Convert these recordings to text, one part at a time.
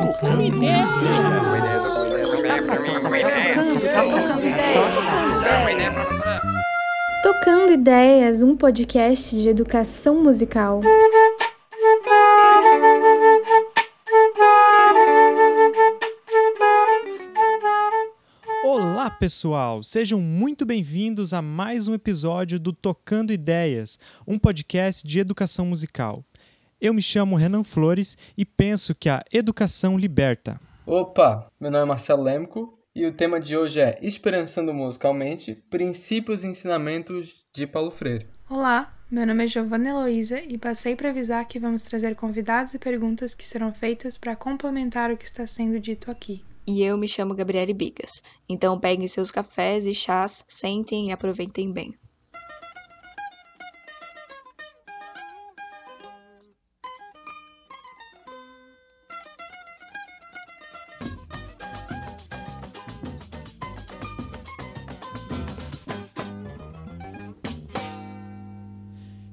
Tocando ideia. Tocando Ideias, um podcast de educação musical. Olá, pessoal! Sejam muito bem-vindos a mais um episódio do Tocando Ideias, um podcast de educação musical. Eu me chamo Renan Flores e penso que a educação liberta. Opa, meu nome é Marcelo Lemco e o tema de hoje é Esperançando Musicalmente, Princípios e Ensinamentos de Paulo Freire. Olá, meu nome é Giovanna Heloísa e passei para avisar que vamos trazer convidados e perguntas que serão feitas para complementar o que está sendo dito aqui. E eu me chamo Gabriele Bigas. Então peguem seus cafés e chás, sentem e aproveitem bem.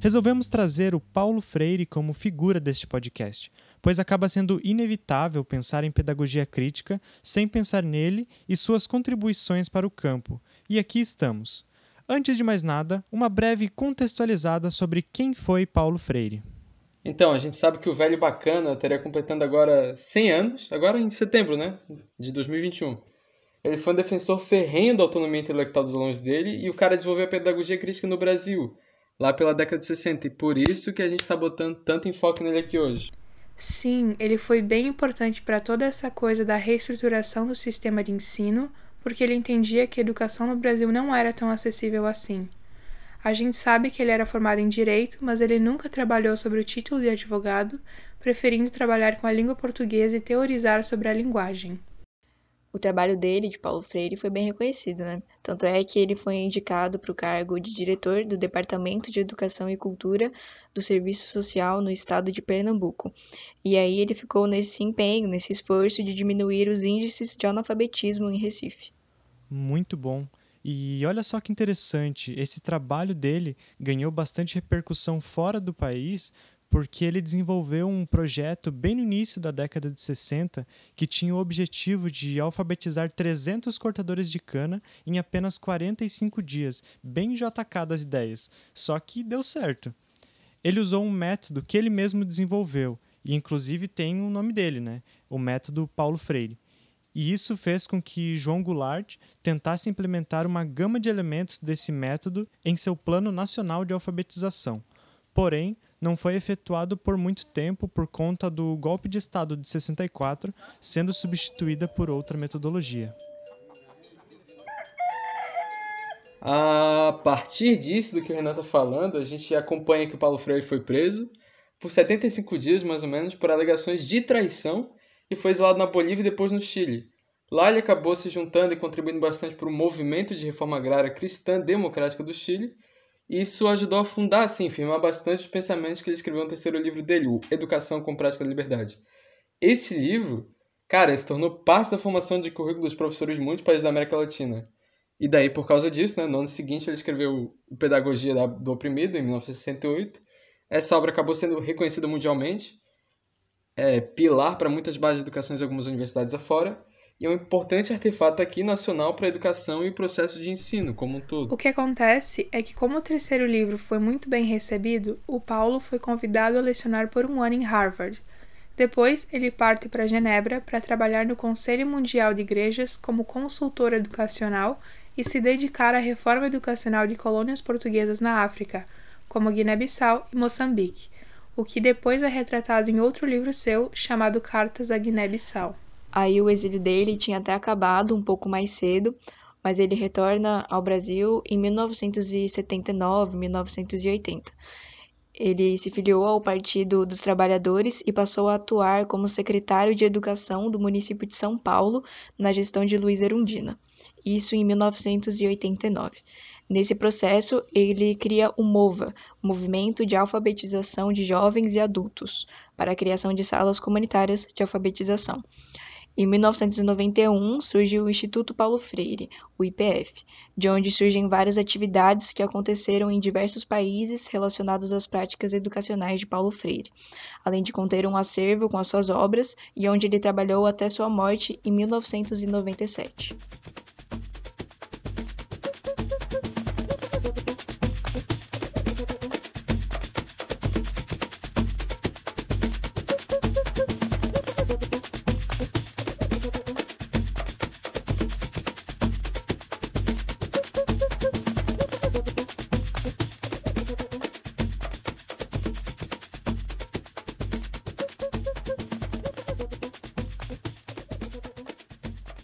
Resolvemos trazer o Paulo Freire como figura deste podcast, pois acaba sendo inevitável pensar em pedagogia crítica sem pensar nele e suas contribuições para o campo. E aqui estamos. Antes de mais nada, uma breve contextualizada sobre quem foi Paulo Freire. Então, a gente sabe que o velho bacana estaria completando agora 100 anos, agora em setembro, né, de 2021. Ele foi um defensor ferrenho da autonomia intelectual dos alunos dele e o cara desenvolveu a pedagogia crítica no Brasil, lá pela década de 60, e por isso que a gente está botando tanto enfoque nele aqui hoje. Sim, ele foi bem importante para toda essa coisa da reestruturação do sistema de ensino, porque ele entendia que a educação no Brasil não era tão acessível assim. A gente sabe que ele era formado em direito, mas ele nunca trabalhou sobre o título de advogado, preferindo trabalhar com a língua portuguesa e teorizar sobre a linguagem. O trabalho dele, de Paulo Freire, foi bem reconhecido, né? Tanto é que ele foi indicado para o cargo de diretor do Departamento de Educação e Cultura do Serviço Social no estado de Pernambuco. E aí ele ficou nesse empenho, nesse esforço de diminuir os índices de analfabetismo em Recife. Muito bom. E olha só que interessante, esse trabalho dele ganhou bastante repercussão fora do país, porque ele desenvolveu um projeto bem no início da década de 60 que tinha o objetivo de alfabetizar 300 cortadores de cana em apenas 45 dias, bem JK das ideias. Só que deu certo. Ele usou um método que ele mesmo desenvolveu, e inclusive tem o nome dele, né? O método Paulo Freire. E isso fez com que João Goulart tentasse implementar uma gama de elementos desse método em seu Plano Nacional de Alfabetização. Porém, não foi efetuado por muito tempo por conta do golpe de Estado de 64, sendo substituída por outra metodologia. A partir disso, do que o Renan está falando, a gente acompanha que o Paulo Freire foi preso por 75 dias, mais ou menos, por alegações de traição e foi exilado na Bolívia e depois no Chile. Lá ele acabou se juntando e contribuindo bastante para o movimento de reforma agrária cristã democrática do Chile, isso ajudou a fundar, assim, firmar bastante os pensamentos que ele escreveu no terceiro livro dele, o Educação com Prática da Liberdade. Esse livro, cara, se tornou parte da formação de currículo dos professores de muitos países da América Latina. E daí, por causa disso, né, no ano seguinte ele escreveu o Pedagogia do Oprimido, em 1968. Essa obra acabou sendo reconhecida mundialmente, é pilar para muitas bases de educação em algumas universidades afora, e é um importante artefato aqui nacional para a educação e o processo de ensino como um todo. O que acontece é que, como o terceiro livro foi muito bem recebido, o Paulo foi convidado a lecionar por um ano em Harvard. Depois, ele parte para Genebra para trabalhar no Conselho Mundial de Igrejas como consultor educacional e se dedicar à reforma educacional de colônias portuguesas na África, como Guiné-Bissau e Moçambique, o que depois é retratado em outro livro seu chamado Cartas à Guiné-Bissau. Aí o exílio dele tinha até acabado um pouco mais cedo, mas ele retorna ao Brasil em 1979, 1980. Ele se filiou ao Partido dos Trabalhadores e passou a atuar como secretário de Educação do município de São Paulo na gestão de Luiz Erundina. Isso em 1989. Nesse processo, ele cria o MOVA, Movimento de Alfabetização de Jovens e Adultos, para a criação de salas comunitárias de alfabetização. Em 1991 surge o Instituto Paulo Freire, o IPF, de onde surgem várias atividades que aconteceram em diversos países relacionadas às práticas educacionais de Paulo Freire, além de conter um acervo com as suas obras e onde ele trabalhou até sua morte em 1997.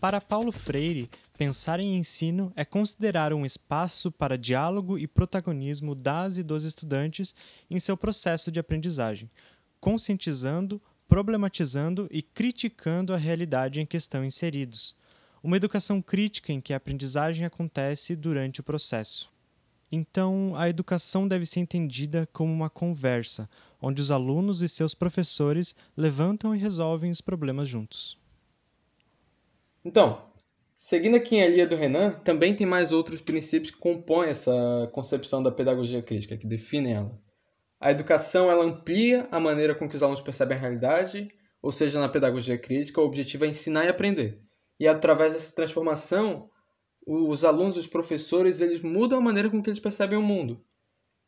Para Paulo Freire, pensar em ensino é considerar um espaço para diálogo e protagonismo das e dos estudantes em seu processo de aprendizagem, conscientizando, problematizando e criticando a realidade em questão inseridos. Uma educação crítica em que a aprendizagem acontece durante o processo. Então, a educação deve ser entendida como uma conversa, onde os alunos e seus professores levantam e resolvem os problemas juntos. Então, seguindo aqui a linha do Renan, também tem mais outros princípios que compõem essa concepção da pedagogia crítica, que definem ela. A educação ela amplia a maneira com que os alunos percebem a realidade, ou seja, na pedagogia crítica, o objetivo é ensinar e aprender. E através dessa transformação, os alunos, os professores, eles mudam a maneira com que eles percebem o mundo.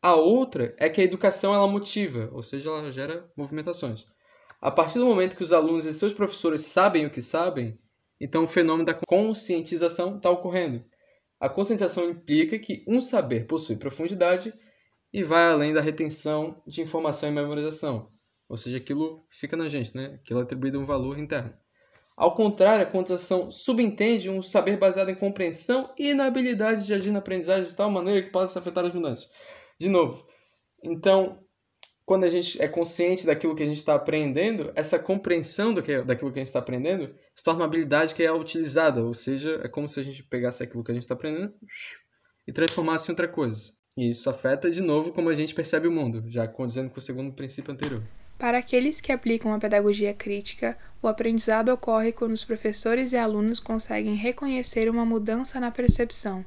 A outra é que a educação ela motiva, ou seja, ela gera movimentações. A partir do momento que os alunos e seus professores sabem o que sabem, então, o fenômeno da conscientização está ocorrendo. A conscientização implica que um saber possui profundidade e vai além da retenção de informação e memorização. Ou seja, aquilo fica na gente, né? aquilo é atribuído um valor interno. Ao contrário, a conscientização subentende um saber baseado em compreensão e na habilidade de agir na aprendizagem de tal maneira que possa afetar as mudanças. De novo, então, quando a gente é consciente daquilo que a gente está aprendendo, essa compreensão do que, daquilo que a gente está aprendendo se torna uma habilidade que é utilizada. Ou seja, é como se a gente pegasse aquilo que a gente está aprendendo e transformasse em outra coisa. E isso afeta, de novo, como a gente percebe o mundo, já condizendo com o segundo princípio anterior. Para aqueles que aplicam a pedagogia crítica, o aprendizado ocorre quando os professores e alunos conseguem reconhecer uma mudança na percepção.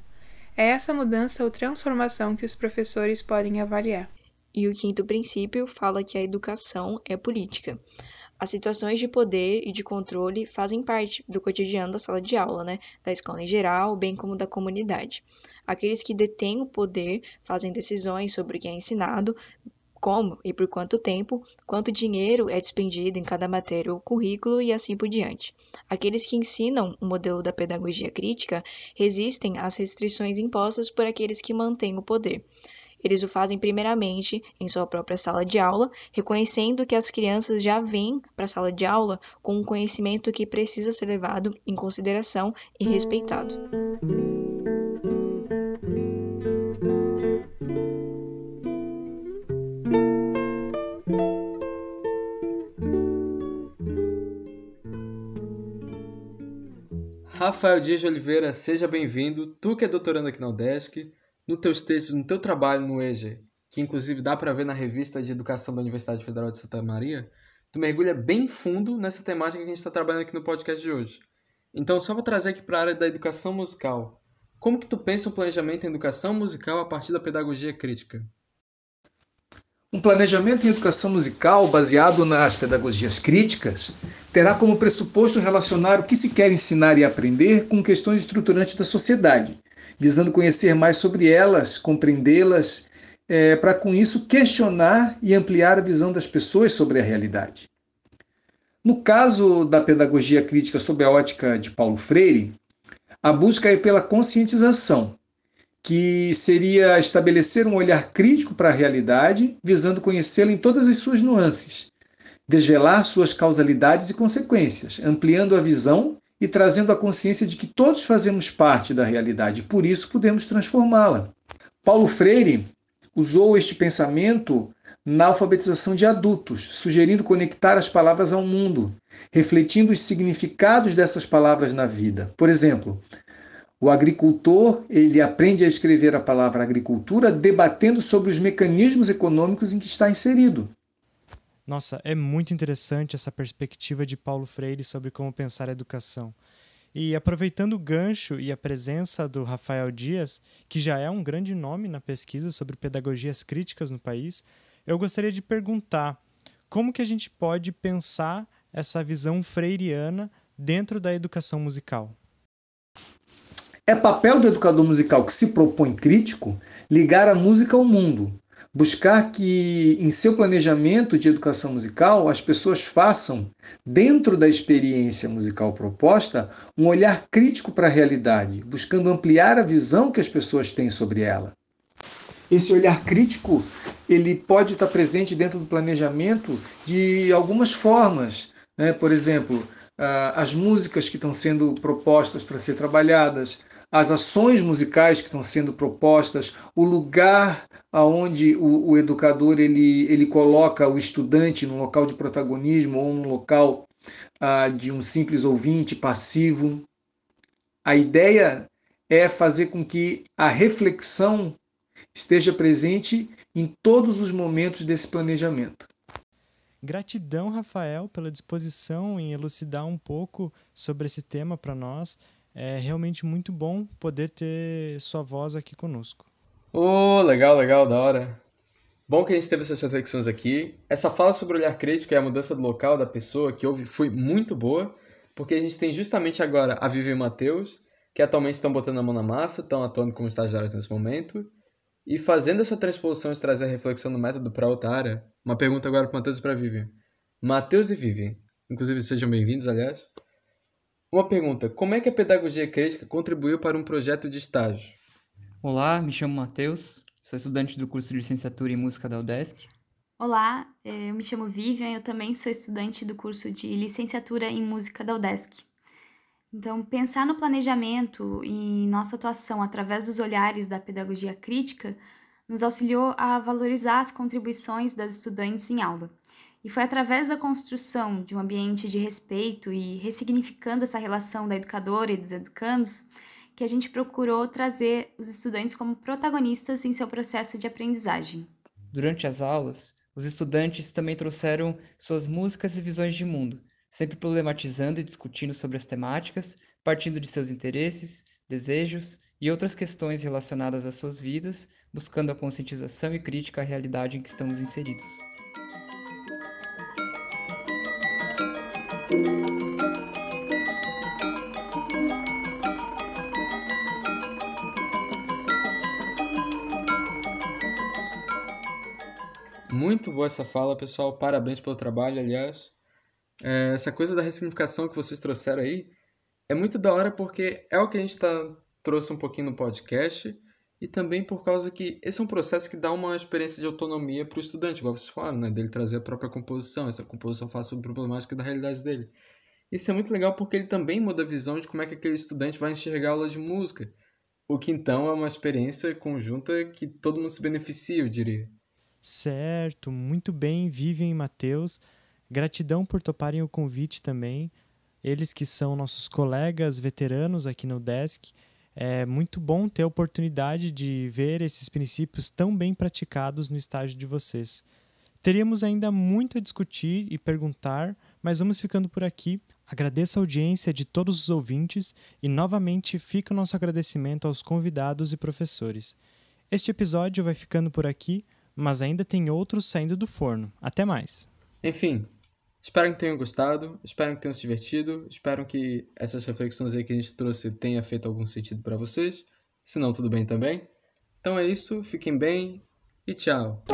É essa mudança ou transformação que os professores podem avaliar. E o quinto princípio fala que a educação é política. As situações de poder e de controle fazem parte do cotidiano da sala de aula, né? Da escola em geral, bem como da comunidade. Aqueles que detêm o poder fazem decisões sobre o que é ensinado, como e por quanto tempo, quanto dinheiro é despendido em cada matéria ou currículo e assim por diante. Aqueles que ensinam o modelo da pedagogia crítica resistem às restrições impostas por aqueles que mantêm o poder. Eles o fazem primeiramente em sua própria sala de aula, reconhecendo que as crianças já vêm para a sala de aula com um conhecimento que precisa ser levado em consideração e respeitado. Rafael Dias de Oliveira, seja bem-vindo. Tu que é doutorando aqui na UDESC, nos teus textos, no teu trabalho no EJA, que inclusive dá para ver na revista de educação da Universidade Federal de Santa Maria, tu mergulha bem fundo nessa temática que a gente está trabalhando aqui no podcast de hoje. Então, só vou trazer aqui para a área da educação musical. Como que tu pensa o planejamento em educação musical a partir da pedagogia crítica? Um planejamento em educação musical baseado nas pedagogias críticas terá como pressuposto relacionar o que se quer ensinar e aprender com questões estruturantes da sociedade, visando conhecer mais sobre elas, compreendê-las, é, para com isso questionar e ampliar a visão das pessoas sobre a realidade. No caso da pedagogia crítica sob a ótica de Paulo Freire, a busca é pela conscientização, que seria estabelecer um olhar crítico para a realidade, visando conhecê-la em todas as suas nuances, desvelar suas causalidades e consequências, ampliando a visão e trazendo a consciência de que todos fazemos parte da realidade, por isso podemos transformá-la. Paulo Freire usou este pensamento na alfabetização de adultos, sugerindo conectar as palavras ao mundo, refletindo os significados dessas palavras na vida. Por exemplo, o agricultor, ele aprende a escrever a palavra agricultura debatendo sobre os mecanismos econômicos em que está inserido. Nossa, é muito interessante essa perspectiva de Paulo Freire sobre como pensar a educação. E aproveitando o gancho e a presença do Rafael Dias, que já é um grande nome na pesquisa sobre pedagogias críticas no país, eu gostaria de perguntar como que a gente pode pensar essa visão freiriana dentro da educação musical. É papel do educador musical que se propõe crítico ligar a música ao mundo, buscar que em seu planejamento de educação musical as pessoas façam, dentro da experiência musical proposta, um olhar crítico para a realidade, buscando ampliar a visão que as pessoas têm sobre ela. Esse olhar crítico ele pode estar presente dentro do planejamento de algumas formas. Né? Por exemplo, as músicas que estão sendo propostas para ser trabalhadas, as ações musicais que estão sendo propostas, o lugar aonde o, o, educador ele, ele coloca o estudante num local de protagonismo ou num local ah, de um simples ouvinte passivo. A ideia é fazer com que a reflexão esteja presente em todos os momentos desse planejamento. Gratidão, Rafael, pela disposição em elucidar um pouco sobre esse tema para nós é realmente muito bom poder ter sua voz aqui conosco. Oh, legal, legal, da hora. Bom que a gente teve essas reflexões aqui. Essa fala sobre o olhar crítico e a mudança do local da pessoa que houve foi muito boa, porque a gente tem justamente agora a Vivi e Matheus, que atualmente estão botando a mão na massa, estão atuando como estagiários nesse momento, e fazendo essa transposição de trazer a reflexão do método para outra área. Uma pergunta agora para Matheus e para Vivi. Matheus e Vivi, inclusive sejam bem-vindos, aliás. Uma pergunta: como é que a pedagogia crítica contribuiu para um projeto de estágio? Olá, me chamo Matheus, sou estudante do curso de licenciatura em música da UDESC. Olá, é, eu me chamo Vivian, eu também sou estudante do curso de licenciatura em música da UDESC. Então, pensar no planejamento e nossa atuação através dos olhares da pedagogia crítica nos auxiliou a valorizar as contribuições das estudantes em aula e foi através da construção de um ambiente de respeito e ressignificando essa relação da educadora e dos educandos que a gente procurou trazer os estudantes como protagonistas em seu processo de aprendizagem. Durante as aulas, os estudantes também trouxeram suas músicas e visões de mundo, sempre problematizando e discutindo sobre as temáticas, partindo de seus interesses, desejos e outras questões relacionadas às suas vidas, buscando a conscientização e crítica à realidade em que estamos inseridos. Muito boa essa fala, pessoal. Parabéns pelo trabalho, aliás. É, essa coisa da ressignificação que vocês trouxeram aí é muito da hora porque é o que a gente tá, trouxe um pouquinho no podcast e também por causa que esse é um processo que dá uma experiência de autonomia para o estudante, igual vocês falaram, né? Dele trazer a própria composição, essa composição faz sobre problemática da realidade dele. Isso é muito legal porque ele também muda a visão de como é que aquele estudante vai enxergar a aula de música. O que então é uma experiência conjunta que todo mundo se beneficia, eu diria. Certo, muito bem, Vivian e Matheus. Gratidão por toparem o convite também. Eles que são nossos colegas veteranos aqui no Desk. É muito bom ter a oportunidade de ver esses princípios tão bem praticados no estágio de vocês. Teríamos ainda muito a discutir e perguntar, mas vamos ficando por aqui. Agradeço a audiência de todos os ouvintes e novamente fica o nosso agradecimento aos convidados e professores. Este episódio vai ficando por aqui mas ainda tem outros saindo do forno. Até mais. Enfim, espero que tenham gostado, espero que tenham se divertido, espero que essas reflexões aí que a gente trouxe tenha feito algum sentido para vocês. Se não, tudo bem também. Então é isso, fiquem bem e tchau.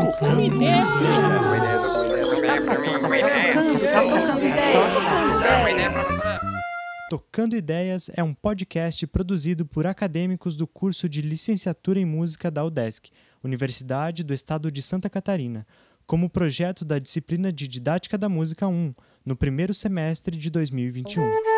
Tocando Ideias é um podcast produzido por acadêmicos do curso de Licenciatura em Música da UDESC, Universidade do Estado de Santa Catarina, como projeto da disciplina de Didática da Música 1, no primeiro semestre de 2021.